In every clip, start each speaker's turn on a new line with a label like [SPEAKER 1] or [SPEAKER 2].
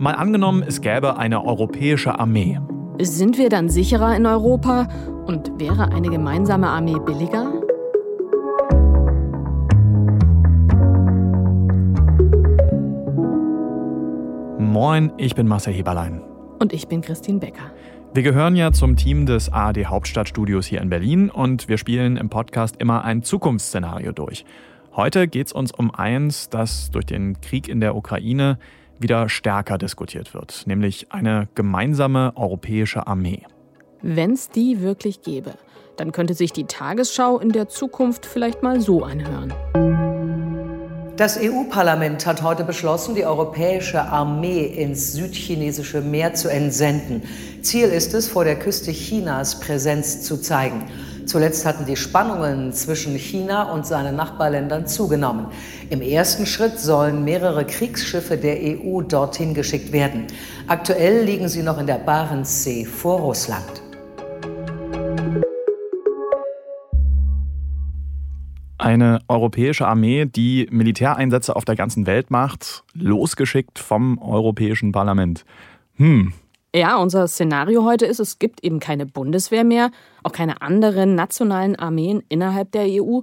[SPEAKER 1] Mal angenommen, es gäbe eine europäische Armee.
[SPEAKER 2] Sind wir dann sicherer in Europa und wäre eine gemeinsame Armee billiger?
[SPEAKER 1] Moin, ich bin Marcel Heberlein.
[SPEAKER 2] Und ich bin Christine Becker.
[SPEAKER 1] Wir gehören ja zum Team des ARD Hauptstadtstudios hier in Berlin und wir spielen im Podcast immer ein Zukunftsszenario durch. Heute geht es uns um eins, das durch den Krieg in der Ukraine wieder stärker diskutiert wird, nämlich eine gemeinsame europäische Armee.
[SPEAKER 2] Wenn es die wirklich gäbe, dann könnte sich die Tagesschau in der Zukunft vielleicht mal so anhören.
[SPEAKER 3] Das EU-Parlament hat heute beschlossen, die europäische Armee ins südchinesische Meer zu entsenden. Ziel ist es, vor der Küste Chinas Präsenz zu zeigen. Zuletzt hatten die Spannungen zwischen China und seinen Nachbarländern zugenommen. Im ersten Schritt sollen mehrere Kriegsschiffe der EU dorthin geschickt werden. Aktuell liegen sie noch in der Barentssee vor Russland.
[SPEAKER 1] Eine europäische Armee, die Militäreinsätze auf der ganzen Welt macht, losgeschickt vom Europäischen Parlament. Hm.
[SPEAKER 2] Ja, unser Szenario heute ist, es gibt eben keine Bundeswehr mehr, auch keine anderen nationalen Armeen innerhalb der EU,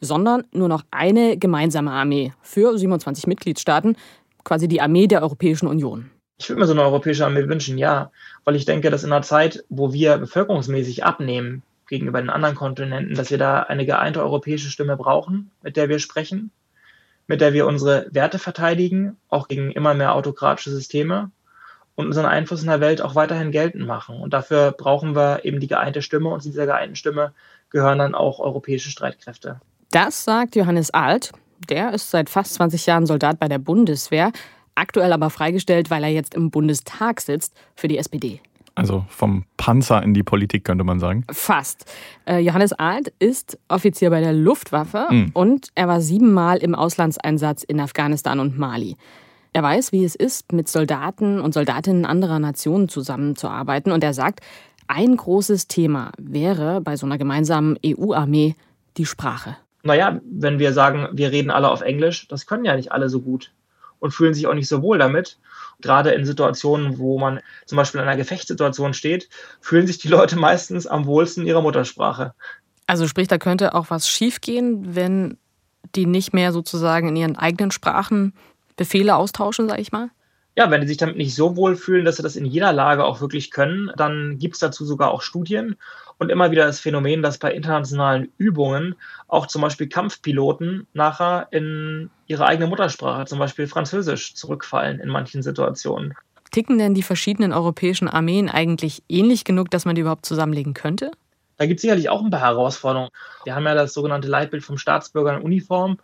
[SPEAKER 2] sondern nur noch eine gemeinsame Armee für 27 Mitgliedstaaten, quasi die Armee der Europäischen Union.
[SPEAKER 4] Ich würde mir so eine europäische Armee wünschen, ja, weil ich denke, dass in einer Zeit, wo wir bevölkerungsmäßig abnehmen, gegenüber den anderen Kontinenten, dass wir da eine geeinte europäische Stimme brauchen, mit der wir sprechen, mit der wir unsere Werte verteidigen, auch gegen immer mehr autokratische Systeme und unseren Einfluss in der Welt auch weiterhin geltend machen. Und dafür brauchen wir eben die geeinte Stimme und zu dieser geeinten Stimme gehören dann auch europäische Streitkräfte.
[SPEAKER 2] Das sagt Johannes Alt. Der ist seit fast 20 Jahren Soldat bei der Bundeswehr, aktuell aber freigestellt, weil er jetzt im Bundestag sitzt für die SPD.
[SPEAKER 1] Also vom Panzer in die Politik könnte man sagen.
[SPEAKER 2] Fast. Äh, Johannes Alt ist Offizier bei der Luftwaffe mhm. und er war siebenmal im Auslandseinsatz in Afghanistan und Mali. Er weiß, wie es ist, mit Soldaten und Soldatinnen anderer Nationen zusammenzuarbeiten und er sagt, ein großes Thema wäre bei so einer gemeinsamen EU-Armee die Sprache.
[SPEAKER 4] Naja, wenn wir sagen, wir reden alle auf Englisch, das können ja nicht alle so gut und fühlen sich auch nicht so wohl damit. Gerade in Situationen, wo man zum Beispiel in einer Gefechtssituation steht, fühlen sich die Leute meistens am wohlsten in ihrer Muttersprache.
[SPEAKER 2] Also sprich, da könnte auch was schiefgehen, wenn die nicht mehr sozusagen in ihren eigenen Sprachen Befehle austauschen, sag ich mal?
[SPEAKER 4] Ja, wenn die sich damit nicht so wohl fühlen, dass sie das in jeder Lage auch wirklich können, dann gibt es dazu sogar auch Studien und immer wieder das Phänomen, dass bei internationalen Übungen auch zum Beispiel Kampfpiloten nachher in ihre eigene Muttersprache, zum Beispiel Französisch, zurückfallen in manchen Situationen.
[SPEAKER 2] Ticken denn die verschiedenen europäischen Armeen eigentlich ähnlich genug, dass man die überhaupt zusammenlegen könnte?
[SPEAKER 4] Da gibt es sicherlich auch ein paar Herausforderungen. Wir haben ja das sogenannte Leitbild vom Staatsbürger in Uniform.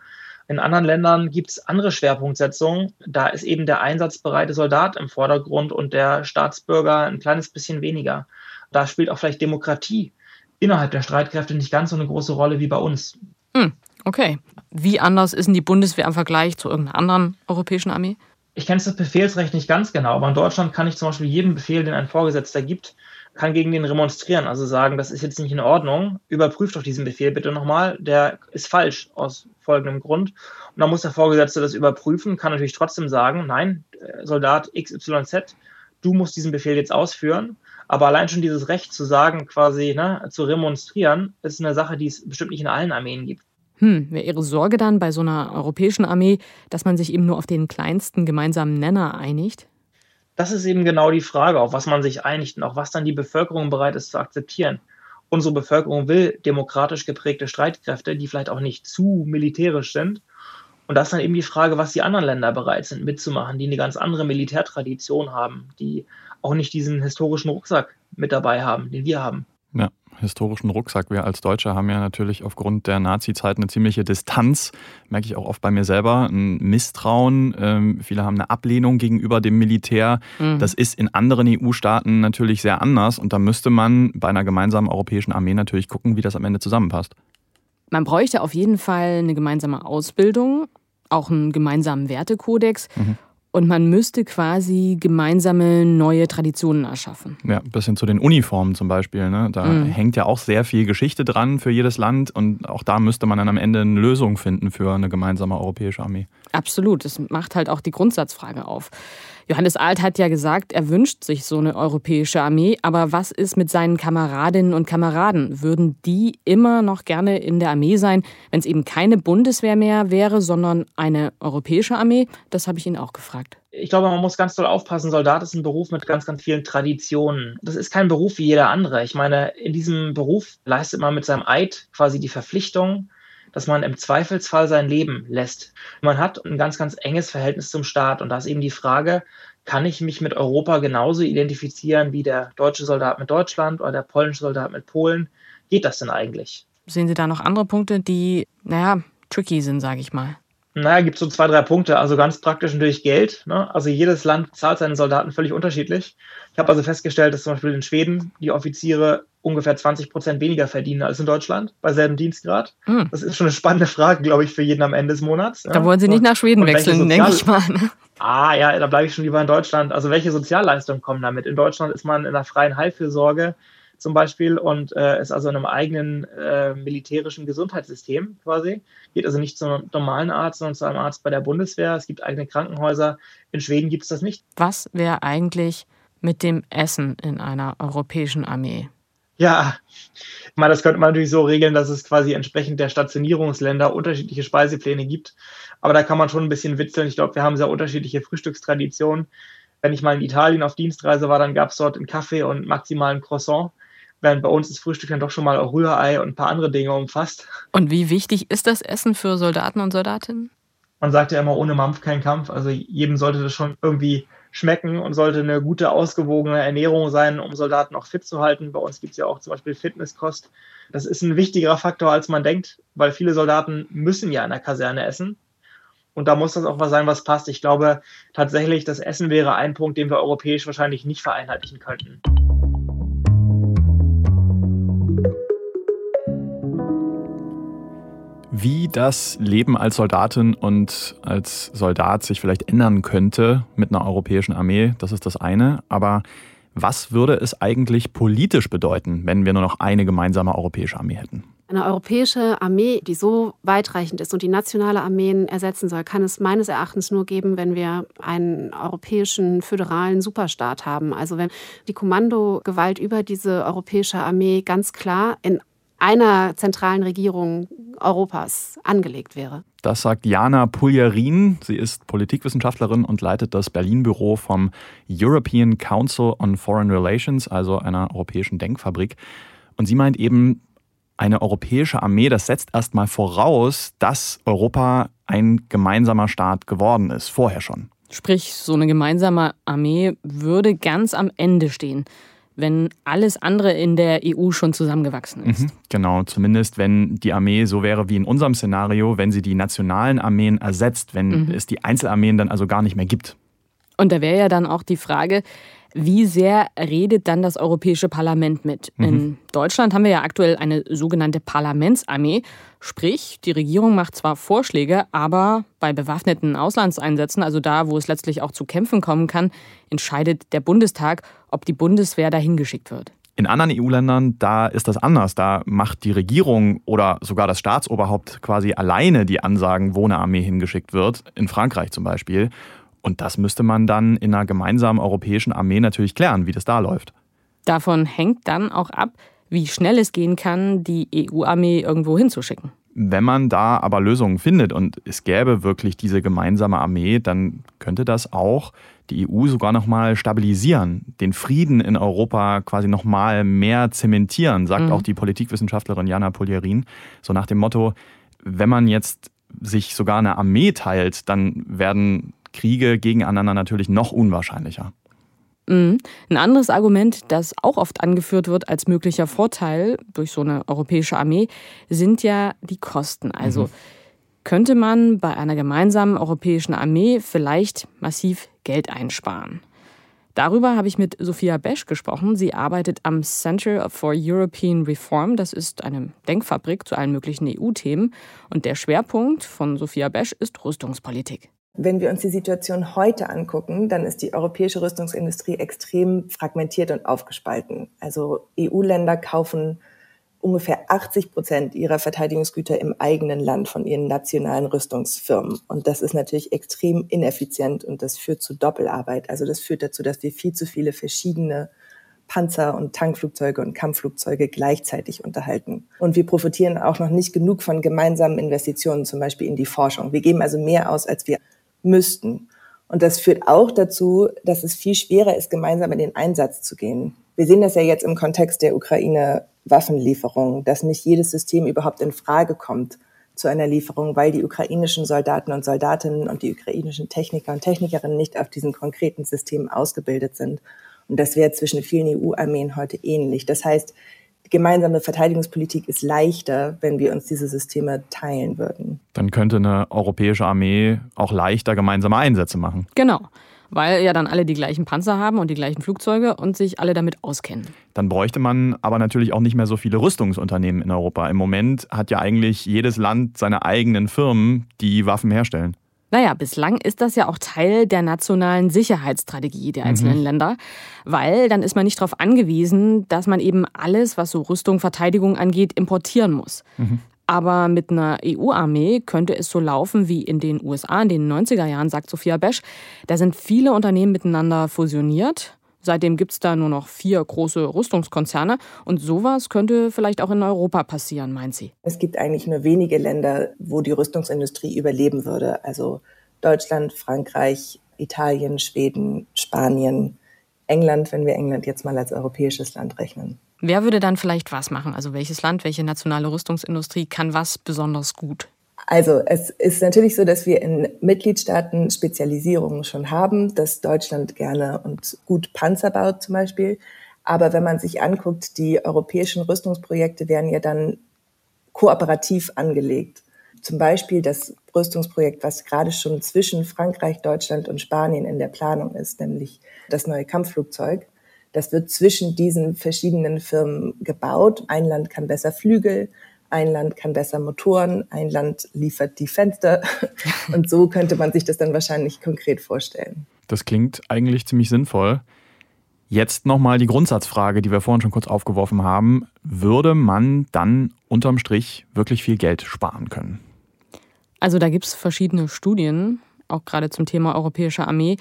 [SPEAKER 4] In anderen Ländern gibt es andere Schwerpunktsetzungen. Da ist eben der einsatzbereite Soldat im Vordergrund und der Staatsbürger ein kleines bisschen weniger. Da spielt auch vielleicht Demokratie innerhalb der Streitkräfte nicht ganz so eine große Rolle wie bei uns.
[SPEAKER 2] Hm, okay. Wie anders ist denn die Bundeswehr im Vergleich zu irgendeiner anderen europäischen Armee?
[SPEAKER 4] Ich kenne das Befehlsrecht nicht ganz genau, aber in Deutschland kann ich zum Beispiel jeden Befehl, den ein Vorgesetzter gibt, kann gegen den remonstrieren, also sagen, das ist jetzt nicht in Ordnung, überprüft doch diesen Befehl bitte nochmal, der ist falsch aus folgendem Grund. Und dann muss der Vorgesetzte das überprüfen, kann natürlich trotzdem sagen, nein, Soldat XYZ, du musst diesen Befehl jetzt ausführen. Aber allein schon dieses Recht zu sagen, quasi ne, zu remonstrieren, ist eine Sache, die es bestimmt nicht in allen Armeen gibt.
[SPEAKER 2] Hm, wäre Ihre Sorge dann bei so einer europäischen Armee, dass man sich eben nur auf den kleinsten gemeinsamen Nenner einigt?
[SPEAKER 4] Das ist eben genau die Frage, auf was man sich einigt und auch was dann die Bevölkerung bereit ist zu akzeptieren. Unsere Bevölkerung will demokratisch geprägte Streitkräfte, die vielleicht auch nicht zu militärisch sind. Und das ist dann eben die Frage, was die anderen Länder bereit sind mitzumachen, die eine ganz andere Militärtradition haben, die auch nicht diesen historischen Rucksack mit dabei haben, den wir haben.
[SPEAKER 1] Ja, historischen Rucksack. Wir als Deutsche haben ja natürlich aufgrund der Nazi-Zeit eine ziemliche Distanz, merke ich auch oft bei mir selber, ein Misstrauen. Ähm, viele haben eine Ablehnung gegenüber dem Militär. Mhm. Das ist in anderen EU-Staaten natürlich sehr anders und da müsste man bei einer gemeinsamen europäischen Armee natürlich gucken, wie das am Ende zusammenpasst.
[SPEAKER 2] Man bräuchte auf jeden Fall eine gemeinsame Ausbildung, auch einen gemeinsamen Wertekodex. Mhm. Und man müsste quasi gemeinsame neue Traditionen erschaffen.
[SPEAKER 1] Ja, bis hin zu den Uniformen zum Beispiel. Ne? Da mhm. hängt ja auch sehr viel Geschichte dran für jedes Land und auch da müsste man dann am Ende eine Lösung finden für eine gemeinsame europäische Armee.
[SPEAKER 2] Absolut, das macht halt auch die Grundsatzfrage auf. Johannes Alt hat ja gesagt, er wünscht sich so eine europäische Armee, aber was ist mit seinen Kameradinnen und Kameraden? Würden die immer noch gerne in der Armee sein, wenn es eben keine Bundeswehr mehr wäre, sondern eine europäische Armee? Das habe ich ihn auch gefragt.
[SPEAKER 4] Ich glaube, man muss ganz doll aufpassen. Soldat ist ein Beruf mit ganz, ganz vielen Traditionen. Das ist kein Beruf wie jeder andere. Ich meine, in diesem Beruf leistet man mit seinem Eid quasi die Verpflichtung, dass man im Zweifelsfall sein Leben lässt. Man hat ein ganz, ganz enges Verhältnis zum Staat und da ist eben die Frage, kann ich mich mit Europa genauso identifizieren wie der deutsche Soldat mit Deutschland oder der polnische Soldat mit Polen? Geht das denn eigentlich?
[SPEAKER 2] Sehen Sie da noch andere Punkte, die, naja, tricky sind, sage ich mal?
[SPEAKER 4] Naja, gibt so zwei, drei Punkte. Also ganz praktisch natürlich Geld. Ne? Also jedes Land zahlt seine Soldaten völlig unterschiedlich. Ich habe also festgestellt, dass zum Beispiel in Schweden die Offiziere ungefähr 20 Prozent weniger verdienen als in Deutschland bei selben Dienstgrad. Hm. Das ist schon eine spannende Frage, glaube ich, für jeden am Ende des Monats.
[SPEAKER 2] Da ja. wollen Sie nicht nach Schweden wechseln, denke ich mal. Ne?
[SPEAKER 4] Ah ja, da bleibe ich schon lieber in Deutschland. Also welche Sozialleistungen kommen damit? In Deutschland ist man in der freien Heilfürsorge zum Beispiel und äh, ist also in einem eigenen äh, militärischen Gesundheitssystem quasi. Geht also nicht zu einem normalen Arzt, sondern zu einem Arzt bei der Bundeswehr. Es gibt eigene Krankenhäuser. In Schweden gibt es das nicht.
[SPEAKER 2] Was wäre eigentlich mit dem Essen in einer europäischen Armee?
[SPEAKER 4] Ja, ich meine, das könnte man natürlich so regeln, dass es quasi entsprechend der Stationierungsländer unterschiedliche Speisepläne gibt. Aber da kann man schon ein bisschen witzeln. Ich glaube, wir haben sehr unterschiedliche Frühstückstraditionen. Wenn ich mal in Italien auf Dienstreise war, dann gab es dort einen Kaffee und maximal ein Croissant während bei uns das Frühstück dann doch schon mal auch Rührei und ein paar andere Dinge umfasst.
[SPEAKER 2] Und wie wichtig ist das Essen für Soldaten und Soldatinnen?
[SPEAKER 4] Man sagt ja immer, ohne Mampf kein Kampf. Also jedem sollte das schon irgendwie schmecken und sollte eine gute, ausgewogene Ernährung sein, um Soldaten auch fit zu halten. Bei uns gibt es ja auch zum Beispiel Fitnesskost. Das ist ein wichtigerer Faktor, als man denkt, weil viele Soldaten müssen ja in der Kaserne essen. Und da muss das auch was sein, was passt. Ich glaube tatsächlich, das Essen wäre ein Punkt, den wir europäisch wahrscheinlich nicht vereinheitlichen könnten.
[SPEAKER 1] Wie das Leben als Soldatin und als Soldat sich vielleicht ändern könnte mit einer europäischen Armee, das ist das eine. Aber was würde es eigentlich politisch bedeuten, wenn wir nur noch eine gemeinsame europäische Armee hätten?
[SPEAKER 5] Eine europäische Armee, die so weitreichend ist und die nationale Armeen ersetzen soll, kann es meines Erachtens nur geben, wenn wir einen europäischen föderalen Superstaat haben. Also wenn die Kommandogewalt über diese europäische Armee ganz klar in einer zentralen Regierung Europas angelegt wäre.
[SPEAKER 1] Das sagt Jana Puljarin. Sie ist Politikwissenschaftlerin und leitet das Berlin-Büro vom European Council on Foreign Relations, also einer europäischen Denkfabrik. Und sie meint eben, eine europäische Armee, das setzt erstmal voraus, dass Europa ein gemeinsamer Staat geworden ist, vorher schon.
[SPEAKER 2] Sprich, so eine gemeinsame Armee würde ganz am Ende stehen wenn alles andere in der EU schon zusammengewachsen ist. Mhm,
[SPEAKER 1] genau, zumindest wenn die Armee so wäre wie in unserem Szenario, wenn sie die nationalen Armeen ersetzt, wenn mhm. es die Einzelarmeen dann also gar nicht mehr gibt.
[SPEAKER 2] Und da wäre ja dann auch die Frage, wie sehr redet dann das Europäische Parlament mit? Mhm. In Deutschland haben wir ja aktuell eine sogenannte Parlamentsarmee. Sprich, die Regierung macht zwar Vorschläge, aber bei bewaffneten Auslandseinsätzen, also da, wo es letztlich auch zu Kämpfen kommen kann, entscheidet der Bundestag, ob die Bundeswehr dahin geschickt wird.
[SPEAKER 1] In anderen EU-Ländern, da ist das anders. Da macht die Regierung oder sogar das Staatsoberhaupt quasi alleine die Ansagen, wo eine Armee hingeschickt wird. In Frankreich zum Beispiel. Und das müsste man dann in einer gemeinsamen europäischen Armee natürlich klären, wie das da läuft.
[SPEAKER 2] Davon hängt dann auch ab, wie schnell es gehen kann, die EU-Armee irgendwo hinzuschicken.
[SPEAKER 1] Wenn man da aber Lösungen findet und es gäbe wirklich diese gemeinsame Armee, dann könnte das auch die EU sogar noch mal stabilisieren, den Frieden in Europa quasi noch mal mehr zementieren, sagt mhm. auch die Politikwissenschaftlerin Jana Polierin, so nach dem Motto, wenn man jetzt sich sogar eine Armee teilt, dann werden Kriege gegeneinander natürlich noch unwahrscheinlicher.
[SPEAKER 2] Mhm. Ein anderes Argument, das auch oft angeführt wird als möglicher Vorteil durch so eine europäische Armee, sind ja die Kosten. Also mhm. könnte man bei einer gemeinsamen europäischen Armee vielleicht massiv Geld einsparen. Darüber habe ich mit Sophia Besch gesprochen. Sie arbeitet am Center for European Reform. Das ist eine Denkfabrik zu allen möglichen EU-Themen. Und der Schwerpunkt von Sophia Besch ist Rüstungspolitik.
[SPEAKER 6] Wenn wir uns die Situation heute angucken, dann ist die europäische Rüstungsindustrie extrem fragmentiert und aufgespalten. Also EU-Länder kaufen ungefähr 80 Prozent ihrer Verteidigungsgüter im eigenen Land von ihren nationalen Rüstungsfirmen. Und das ist natürlich extrem ineffizient und das führt zu Doppelarbeit. Also das führt dazu, dass wir viel zu viele verschiedene Panzer und Tankflugzeuge und Kampfflugzeuge gleichzeitig unterhalten. Und wir profitieren auch noch nicht genug von gemeinsamen Investitionen, zum Beispiel in die Forschung. Wir geben also mehr aus, als wir müssten. Und das führt auch dazu, dass es viel schwerer ist, gemeinsam in den Einsatz zu gehen. Wir sehen das ja jetzt im Kontext der Ukraine-Waffenlieferung, dass nicht jedes System überhaupt in Frage kommt zu einer Lieferung, weil die ukrainischen Soldaten und Soldatinnen und die ukrainischen Techniker und Technikerinnen nicht auf diesen konkreten Systemen ausgebildet sind. Und das wäre zwischen vielen EU-Armeen heute ähnlich. Das heißt, gemeinsame Verteidigungspolitik ist leichter, wenn wir uns diese Systeme teilen würden.
[SPEAKER 1] Dann könnte eine europäische Armee auch leichter gemeinsame Einsätze machen.
[SPEAKER 2] Genau. Weil ja dann alle die gleichen Panzer haben und die gleichen Flugzeuge und sich alle damit auskennen.
[SPEAKER 1] Dann bräuchte man aber natürlich auch nicht mehr so viele Rüstungsunternehmen in Europa. Im Moment hat ja eigentlich jedes Land seine eigenen Firmen, die Waffen herstellen.
[SPEAKER 2] Naja, bislang ist das ja auch Teil der nationalen Sicherheitsstrategie der einzelnen mhm. Länder, weil dann ist man nicht darauf angewiesen, dass man eben alles, was so Rüstung, Verteidigung angeht, importieren muss. Mhm. Aber mit einer EU-Armee könnte es so laufen wie in den USA in den 90er Jahren, sagt Sophia Besch. Da sind viele Unternehmen miteinander fusioniert. Seitdem gibt es da nur noch vier große Rüstungskonzerne. Und sowas könnte vielleicht auch in Europa passieren, meint sie.
[SPEAKER 6] Es gibt eigentlich nur wenige Länder, wo die Rüstungsindustrie überleben würde. Also Deutschland, Frankreich, Italien, Schweden, Spanien, England, wenn wir England jetzt mal als europäisches Land rechnen.
[SPEAKER 2] Wer würde dann vielleicht was machen? Also welches Land, welche nationale Rüstungsindustrie kann was besonders gut?
[SPEAKER 6] Also es ist natürlich so, dass wir in Mitgliedstaaten Spezialisierungen schon haben, dass Deutschland gerne und gut Panzer baut zum Beispiel. Aber wenn man sich anguckt, die europäischen Rüstungsprojekte werden ja dann kooperativ angelegt. Zum Beispiel das Rüstungsprojekt, was gerade schon zwischen Frankreich, Deutschland und Spanien in der Planung ist, nämlich das neue Kampfflugzeug. Das wird zwischen diesen verschiedenen Firmen gebaut. Ein Land kann besser Flügel, ein Land kann besser Motoren, ein Land liefert die Fenster. Und so könnte man sich das dann wahrscheinlich konkret vorstellen.
[SPEAKER 1] Das klingt eigentlich ziemlich sinnvoll. Jetzt nochmal die Grundsatzfrage, die wir vorhin schon kurz aufgeworfen haben. Würde man dann unterm Strich wirklich viel Geld sparen können?
[SPEAKER 2] Also da gibt es verschiedene Studien, auch gerade zum Thema europäische Armee,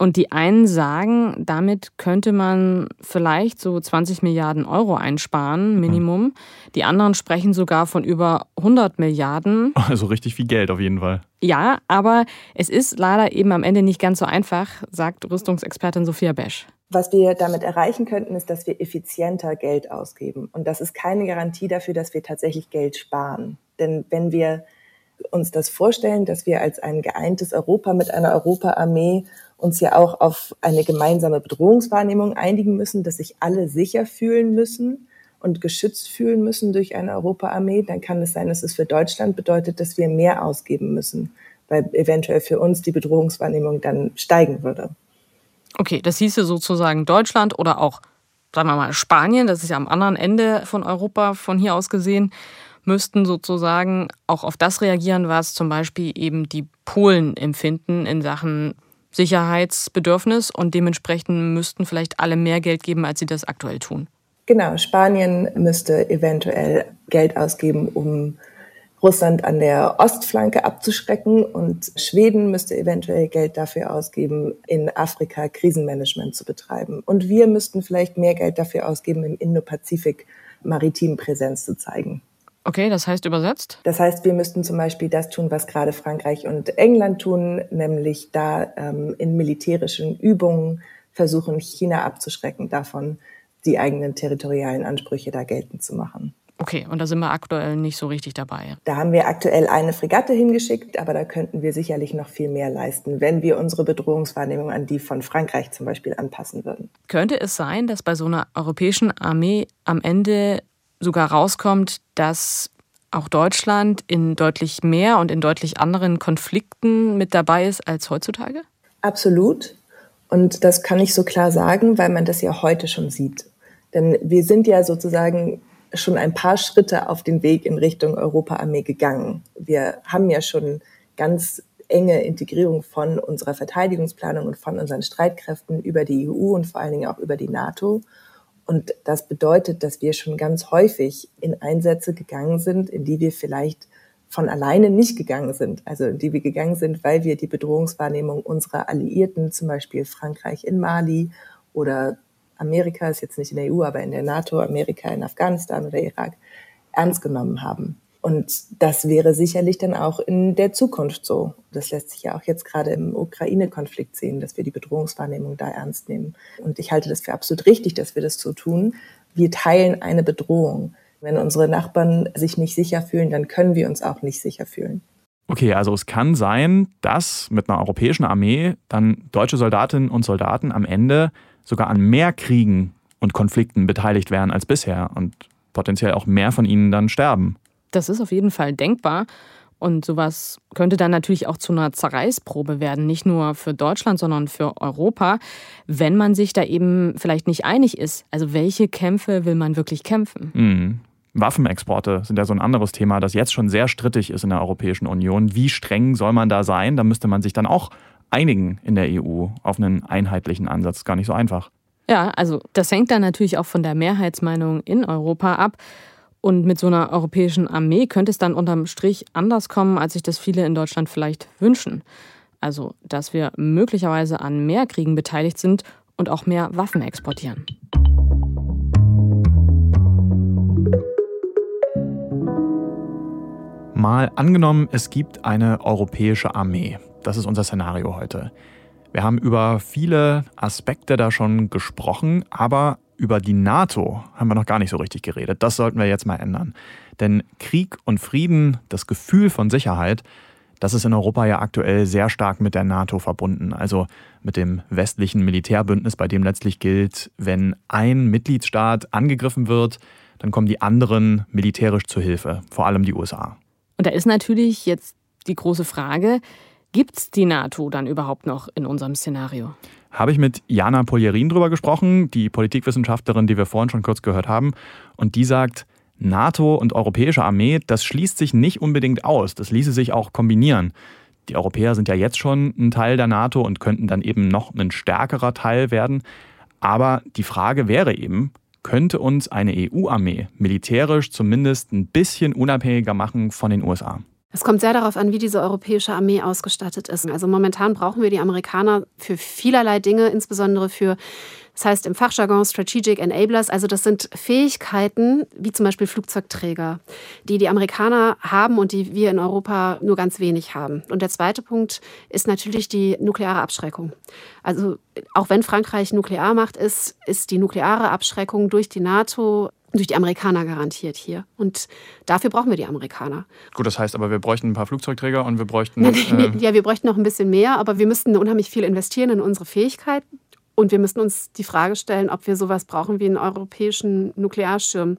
[SPEAKER 2] und die einen sagen, damit könnte man vielleicht so 20 Milliarden Euro einsparen, mhm. Minimum. Mhm. Die anderen sprechen sogar von über 100 Milliarden.
[SPEAKER 1] Also richtig viel Geld auf jeden Fall.
[SPEAKER 2] Ja, aber es ist leider eben am Ende nicht ganz so einfach, sagt Rüstungsexpertin Sophia Besch.
[SPEAKER 6] Was wir damit erreichen könnten, ist, dass wir effizienter Geld ausgeben. Und das ist keine Garantie dafür, dass wir tatsächlich Geld sparen. Denn wenn wir uns das vorstellen, dass wir als ein geeintes Europa mit einer Europaarmee uns ja auch auf eine gemeinsame Bedrohungswahrnehmung einigen müssen, dass sich alle sicher fühlen müssen und geschützt fühlen müssen durch eine Europaarmee, dann kann es sein, dass es für Deutschland bedeutet, dass wir mehr ausgeben müssen, weil eventuell für uns die Bedrohungswahrnehmung dann steigen würde.
[SPEAKER 2] Okay, das hieße sozusagen Deutschland oder auch, sagen wir mal, Spanien, das ist ja am anderen Ende von Europa von hier aus gesehen, müssten sozusagen auch auf das reagieren, was zum Beispiel eben die Polen empfinden in Sachen Sicherheitsbedürfnis und dementsprechend müssten vielleicht alle mehr Geld geben, als sie das aktuell tun.
[SPEAKER 6] Genau, Spanien müsste eventuell Geld ausgeben, um Russland an der Ostflanke abzuschrecken und Schweden müsste eventuell Geld dafür ausgeben, in Afrika Krisenmanagement zu betreiben. Und wir müssten vielleicht mehr Geld dafür ausgeben, im Indo-Pazifik maritim Präsenz zu zeigen.
[SPEAKER 2] Okay, das heißt übersetzt?
[SPEAKER 6] Das heißt, wir müssten zum Beispiel das tun, was gerade Frankreich und England tun, nämlich da ähm, in militärischen Übungen versuchen, China abzuschrecken davon, die eigenen territorialen Ansprüche da geltend zu machen.
[SPEAKER 2] Okay, und da sind wir aktuell nicht so richtig dabei.
[SPEAKER 6] Da haben wir aktuell eine Fregatte hingeschickt, aber da könnten wir sicherlich noch viel mehr leisten, wenn wir unsere Bedrohungswahrnehmung an die von Frankreich zum Beispiel anpassen würden.
[SPEAKER 2] Könnte es sein, dass bei so einer europäischen Armee am Ende sogar rauskommt, dass auch Deutschland in deutlich mehr und in deutlich anderen Konflikten mit dabei ist als heutzutage?
[SPEAKER 6] Absolut. Und das kann ich so klar sagen, weil man das ja heute schon sieht. Denn wir sind ja sozusagen schon ein paar Schritte auf den Weg in Richtung Europaarmee gegangen. Wir haben ja schon ganz enge Integrierung von unserer Verteidigungsplanung und von unseren Streitkräften über die EU und vor allen Dingen auch über die NATO. Und das bedeutet, dass wir schon ganz häufig in Einsätze gegangen sind, in die wir vielleicht von alleine nicht gegangen sind. Also in die wir gegangen sind, weil wir die Bedrohungswahrnehmung unserer Alliierten, zum Beispiel Frankreich in Mali oder Amerika, ist jetzt nicht in der EU, aber in der NATO, Amerika in Afghanistan oder Irak, ernst genommen haben. Und das wäre sicherlich dann auch in der Zukunft so. Das lässt sich ja auch jetzt gerade im Ukraine-Konflikt sehen, dass wir die Bedrohungswahrnehmung da ernst nehmen. Und ich halte das für absolut richtig, dass wir das so tun. Wir teilen eine Bedrohung. Wenn unsere Nachbarn sich nicht sicher fühlen, dann können wir uns auch nicht sicher fühlen.
[SPEAKER 1] Okay, also es kann sein, dass mit einer europäischen Armee dann deutsche Soldatinnen und Soldaten am Ende sogar an mehr Kriegen und Konflikten beteiligt werden als bisher und potenziell auch mehr von ihnen dann sterben.
[SPEAKER 2] Das ist auf jeden Fall denkbar. Und sowas könnte dann natürlich auch zu einer Zerreißprobe werden, nicht nur für Deutschland, sondern für Europa, wenn man sich da eben vielleicht nicht einig ist. Also welche Kämpfe will man wirklich kämpfen?
[SPEAKER 1] Mhm. Waffenexporte sind ja so ein anderes Thema, das jetzt schon sehr strittig ist in der Europäischen Union. Wie streng soll man da sein? Da müsste man sich dann auch einigen in der EU auf einen einheitlichen Ansatz. Gar nicht so einfach.
[SPEAKER 2] Ja, also das hängt dann natürlich auch von der Mehrheitsmeinung in Europa ab. Und mit so einer europäischen Armee könnte es dann unterm Strich anders kommen, als sich das viele in Deutschland vielleicht wünschen. Also, dass wir möglicherweise an mehr Kriegen beteiligt sind und auch mehr Waffen exportieren.
[SPEAKER 1] Mal angenommen, es gibt eine europäische Armee. Das ist unser Szenario heute. Wir haben über viele Aspekte da schon gesprochen, aber über die NATO haben wir noch gar nicht so richtig geredet. Das sollten wir jetzt mal ändern. Denn Krieg und Frieden, das Gefühl von Sicherheit, das ist in Europa ja aktuell sehr stark mit der NATO verbunden, also mit dem westlichen Militärbündnis, bei dem letztlich gilt, wenn ein Mitgliedstaat angegriffen wird, dann kommen die anderen militärisch zu Hilfe, vor allem die USA.
[SPEAKER 2] Und da ist natürlich jetzt die große Frage, gibt es die NATO dann überhaupt noch in unserem Szenario?
[SPEAKER 1] Habe ich mit Jana Poljerin drüber gesprochen, die Politikwissenschaftlerin, die wir vorhin schon kurz gehört haben. Und die sagt, NATO und europäische Armee, das schließt sich nicht unbedingt aus. Das ließe sich auch kombinieren. Die Europäer sind ja jetzt schon ein Teil der NATO und könnten dann eben noch ein stärkerer Teil werden. Aber die Frage wäre eben, könnte uns eine EU-Armee militärisch zumindest ein bisschen unabhängiger machen von den USA.
[SPEAKER 5] Es kommt sehr darauf an, wie diese europäische Armee ausgestattet ist. Also momentan brauchen wir die Amerikaner für vielerlei Dinge, insbesondere für, das heißt im Fachjargon Strategic Enablers. Also das sind Fähigkeiten, wie zum Beispiel Flugzeugträger, die die Amerikaner haben und die wir in Europa nur ganz wenig haben. Und der zweite Punkt ist natürlich die nukleare Abschreckung. Also auch wenn Frankreich Nuklearmacht ist, ist die nukleare Abschreckung durch die NATO durch die Amerikaner garantiert hier. Und dafür brauchen wir die Amerikaner.
[SPEAKER 1] Gut, das heißt aber, wir bräuchten ein paar Flugzeugträger und wir bräuchten.
[SPEAKER 5] Äh ja, wir bräuchten noch ein bisschen mehr, aber wir müssten unheimlich viel investieren in unsere Fähigkeiten. Und wir müssten uns die Frage stellen, ob wir sowas brauchen wie einen europäischen Nuklearschirm.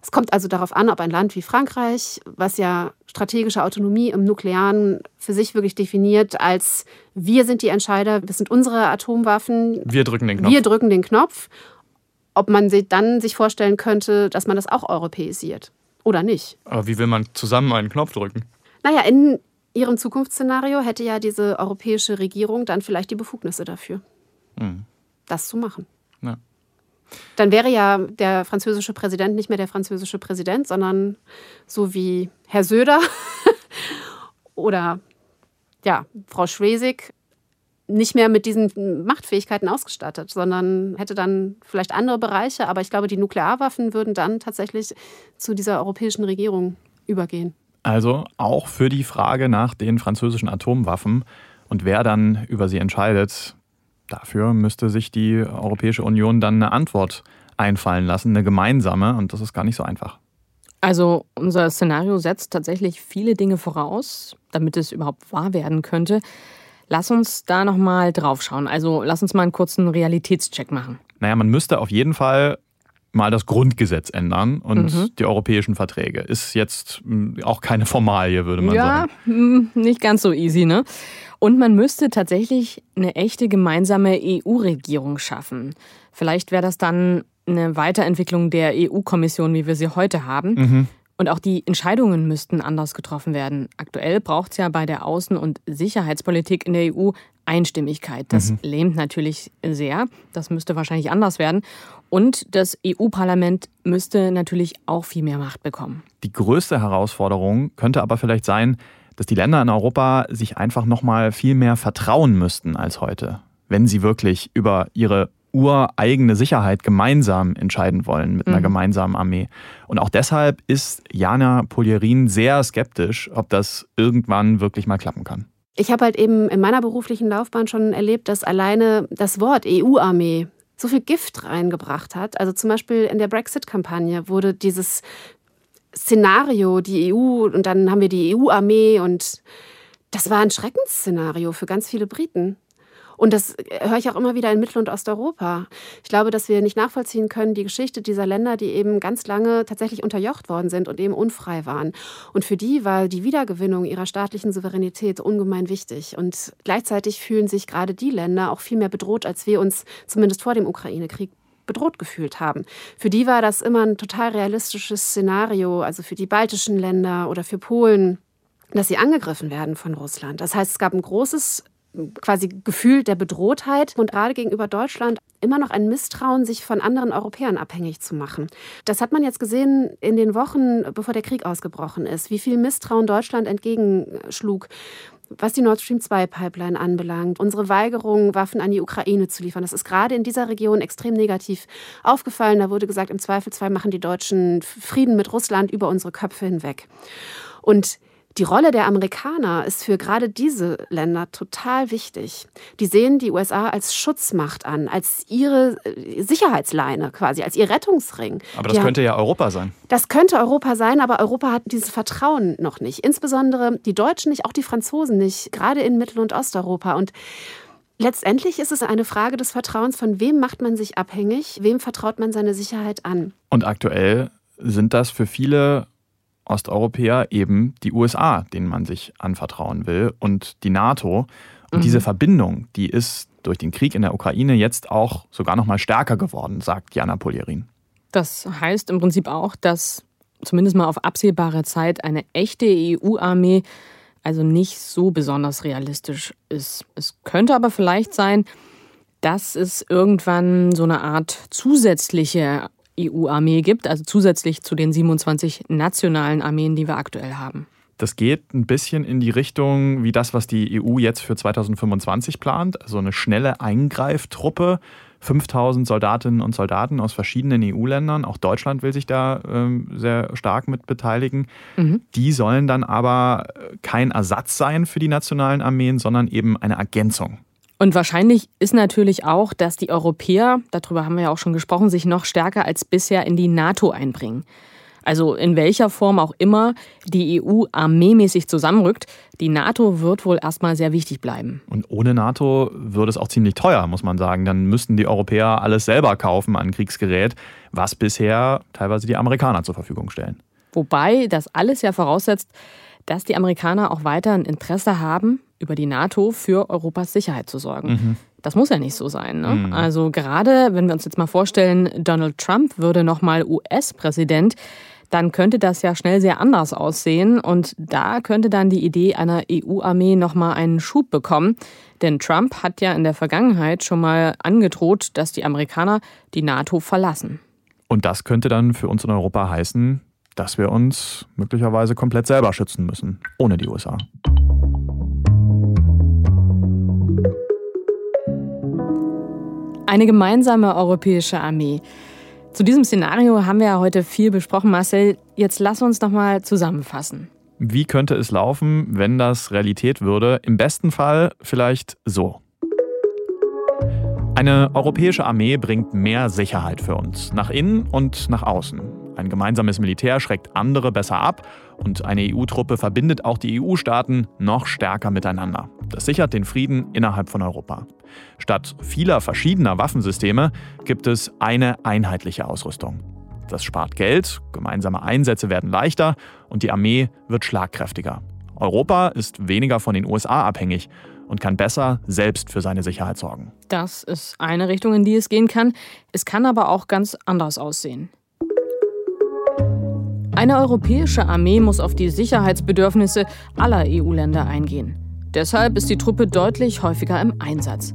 [SPEAKER 5] Es kommt also darauf an, ob ein Land wie Frankreich, was ja strategische Autonomie im Nuklearen für sich wirklich definiert als wir sind die Entscheider, das sind unsere Atomwaffen.
[SPEAKER 1] Wir drücken den Knopf.
[SPEAKER 5] Wir drücken den Knopf ob man sich dann sich vorstellen könnte, dass man das auch europäisiert oder nicht.
[SPEAKER 1] Aber wie will man zusammen einen Knopf drücken?
[SPEAKER 5] Naja, in ihrem Zukunftsszenario hätte ja diese europäische Regierung dann vielleicht die Befugnisse dafür, hm. das zu machen. Ja. Dann wäre ja der französische Präsident nicht mehr der französische Präsident, sondern so wie Herr Söder oder ja, Frau Schwesig nicht mehr mit diesen Machtfähigkeiten ausgestattet, sondern hätte dann vielleicht andere Bereiche. Aber ich glaube, die Nuklearwaffen würden dann tatsächlich zu dieser europäischen Regierung übergehen.
[SPEAKER 1] Also auch für die Frage nach den französischen Atomwaffen und wer dann über sie entscheidet, dafür müsste sich die Europäische Union dann eine Antwort einfallen lassen, eine gemeinsame. Und das ist gar nicht so einfach.
[SPEAKER 2] Also unser Szenario setzt tatsächlich viele Dinge voraus, damit es überhaupt wahr werden könnte. Lass uns da nochmal drauf schauen. Also lass uns mal einen kurzen Realitätscheck machen.
[SPEAKER 1] Naja, man müsste auf jeden Fall mal das Grundgesetz ändern und mhm. die europäischen Verträge. Ist jetzt hm, auch keine Formalie, würde man
[SPEAKER 2] ja,
[SPEAKER 1] sagen.
[SPEAKER 2] Ja, hm, nicht ganz so easy, ne? Und man müsste tatsächlich eine echte gemeinsame EU-Regierung schaffen. Vielleicht wäre das dann eine Weiterentwicklung der EU-Kommission, wie wir sie heute haben. Mhm. Und auch die Entscheidungen müssten anders getroffen werden. Aktuell braucht es ja bei der Außen- und Sicherheitspolitik in der EU Einstimmigkeit. Das mhm. lähmt natürlich sehr. Das müsste wahrscheinlich anders werden. Und das EU-Parlament müsste natürlich auch viel mehr Macht bekommen.
[SPEAKER 1] Die größte Herausforderung könnte aber vielleicht sein, dass die Länder in Europa sich einfach noch mal viel mehr vertrauen müssten als heute, wenn sie wirklich über ihre ureigene Sicherheit gemeinsam entscheiden wollen mit einer mhm. gemeinsamen Armee. Und auch deshalb ist Jana Polierin sehr skeptisch, ob das irgendwann wirklich mal klappen kann.
[SPEAKER 5] Ich habe halt eben in meiner beruflichen Laufbahn schon erlebt, dass alleine das Wort EU-Armee so viel Gift reingebracht hat. Also zum Beispiel in der Brexit-Kampagne wurde dieses Szenario, die EU, und dann haben wir die EU-Armee und das war ein Schreckensszenario für ganz viele Briten. Und das höre ich auch immer wieder in Mittel- und Osteuropa. Ich glaube, dass wir nicht nachvollziehen können, die Geschichte dieser Länder, die eben ganz lange tatsächlich unterjocht worden sind und eben unfrei waren. Und für die war die Wiedergewinnung ihrer staatlichen Souveränität ungemein wichtig. Und gleichzeitig fühlen sich gerade die Länder auch viel mehr bedroht, als wir uns zumindest vor dem Ukraine-Krieg bedroht gefühlt haben. Für die war das immer ein total realistisches Szenario, also für die baltischen Länder oder für Polen, dass sie angegriffen werden von Russland. Das heißt, es gab ein großes quasi Gefühl der Bedrohtheit und gerade gegenüber Deutschland immer noch ein Misstrauen, sich von anderen Europäern abhängig zu machen. Das hat man jetzt gesehen in den Wochen, bevor der Krieg ausgebrochen ist, wie viel Misstrauen Deutschland entgegenschlug. Was die Nord Stream 2 Pipeline anbelangt, unsere Weigerung, Waffen an die Ukraine zu liefern, das ist gerade in dieser Region extrem negativ aufgefallen. Da wurde gesagt, im Zweifelsfall machen die Deutschen Frieden mit Russland über unsere Köpfe hinweg. Und die Rolle der Amerikaner ist für gerade diese Länder total wichtig. Die sehen die USA als Schutzmacht an, als ihre äh, Sicherheitsleine quasi, als ihr Rettungsring.
[SPEAKER 1] Aber das die könnte ja Europa sein.
[SPEAKER 5] Das könnte Europa sein, aber Europa hat dieses Vertrauen noch nicht. Insbesondere die Deutschen nicht, auch die Franzosen nicht, gerade in Mittel- und Osteuropa. Und Letztendlich ist es eine Frage des Vertrauens, von wem macht man sich abhängig, wem vertraut man seine Sicherheit an.
[SPEAKER 1] Und aktuell sind das für viele Osteuropäer eben die USA, denen man sich anvertrauen will, und die NATO. Und mhm. diese Verbindung, die ist durch den Krieg in der Ukraine jetzt auch sogar noch mal stärker geworden, sagt Jana Polierin.
[SPEAKER 2] Das heißt im Prinzip auch, dass zumindest mal auf absehbare Zeit eine echte EU-Armee also nicht so besonders realistisch ist. Es könnte aber vielleicht sein, dass es irgendwann so eine Art zusätzliche EU-Armee gibt, also zusätzlich zu den 27 nationalen Armeen, die wir aktuell haben.
[SPEAKER 1] Das geht ein bisschen in die Richtung wie das, was die EU jetzt für 2025 plant, also eine schnelle Eingreiftruppe. 5000 Soldatinnen und Soldaten aus verschiedenen EU-Ländern, auch Deutschland will sich da ähm, sehr stark mit beteiligen. Mhm. Die sollen dann aber kein Ersatz sein für die nationalen Armeen, sondern eben eine Ergänzung.
[SPEAKER 2] Und wahrscheinlich ist natürlich auch, dass die Europäer, darüber haben wir ja auch schon gesprochen, sich noch stärker als bisher in die NATO einbringen. Also in welcher Form auch immer die EU armeemäßig zusammenrückt, die NATO wird wohl erstmal sehr wichtig bleiben.
[SPEAKER 1] Und ohne NATO würde es auch ziemlich teuer, muss man sagen. Dann müssten die Europäer alles selber kaufen an Kriegsgerät, was bisher teilweise die Amerikaner zur Verfügung stellen.
[SPEAKER 2] Wobei das alles ja voraussetzt, dass die Amerikaner auch weiter ein Interesse haben, über die NATO für Europas Sicherheit zu sorgen. Mhm. Das muss ja nicht so sein. Ne? Mhm. Also gerade, wenn wir uns jetzt mal vorstellen, Donald Trump würde nochmal US-Präsident, dann könnte das ja schnell sehr anders aussehen und da könnte dann die Idee einer EU-Armee nochmal einen Schub bekommen. Denn Trump hat ja in der Vergangenheit schon mal angedroht, dass die Amerikaner die NATO verlassen.
[SPEAKER 1] Und das könnte dann für uns in Europa heißen, dass wir uns möglicherweise komplett selber schützen müssen, ohne die USA.
[SPEAKER 2] Eine gemeinsame europäische Armee. Zu diesem Szenario haben wir ja heute viel besprochen, Marcel. Jetzt lass uns noch mal zusammenfassen.
[SPEAKER 1] Wie könnte es laufen, wenn das Realität würde? Im besten Fall vielleicht so. Eine europäische Armee bringt mehr Sicherheit für uns, nach innen und nach außen. Ein gemeinsames Militär schreckt andere besser ab und eine EU-Truppe verbindet auch die EU-Staaten noch stärker miteinander. Das sichert den Frieden innerhalb von Europa. Statt vieler verschiedener Waffensysteme gibt es eine einheitliche Ausrüstung. Das spart Geld, gemeinsame Einsätze werden leichter und die Armee wird schlagkräftiger. Europa ist weniger von den USA abhängig und kann besser selbst für seine Sicherheit sorgen.
[SPEAKER 2] Das ist eine Richtung, in die es gehen kann. Es kann aber auch ganz anders aussehen. Eine europäische Armee muss auf die Sicherheitsbedürfnisse aller EU-Länder eingehen. Deshalb ist die Truppe deutlich häufiger im Einsatz.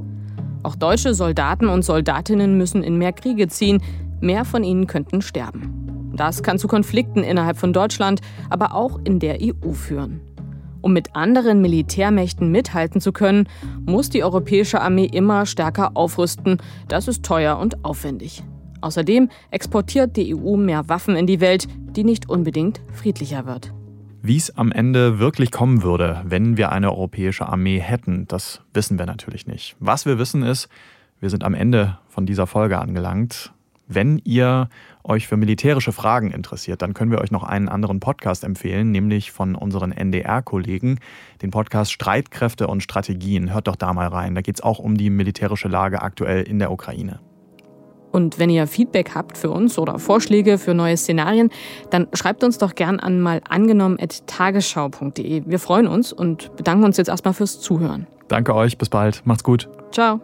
[SPEAKER 2] Auch deutsche Soldaten und Soldatinnen müssen in mehr Kriege ziehen, mehr von ihnen könnten sterben. Das kann zu Konflikten innerhalb von Deutschland, aber auch in der EU führen. Um mit anderen Militärmächten mithalten zu können, muss die europäische Armee immer stärker aufrüsten. Das ist teuer und aufwendig. Außerdem exportiert die EU mehr Waffen in die Welt, die nicht unbedingt friedlicher wird.
[SPEAKER 1] Wie es am Ende wirklich kommen würde, wenn wir eine europäische Armee hätten, das wissen wir natürlich nicht. Was wir wissen ist, wir sind am Ende von dieser Folge angelangt. Wenn ihr euch für militärische Fragen interessiert, dann können wir euch noch einen anderen Podcast empfehlen, nämlich von unseren NDR-Kollegen, den Podcast Streitkräfte und Strategien. Hört doch da mal rein. Da geht es auch um die militärische Lage aktuell in der Ukraine.
[SPEAKER 2] Und wenn ihr Feedback habt für uns oder Vorschläge für neue Szenarien, dann schreibt uns doch gern an mal angenommen.tagesschau.de. Wir freuen uns und bedanken uns jetzt erstmal fürs Zuhören.
[SPEAKER 1] Danke euch, bis bald. Macht's gut.
[SPEAKER 2] Ciao.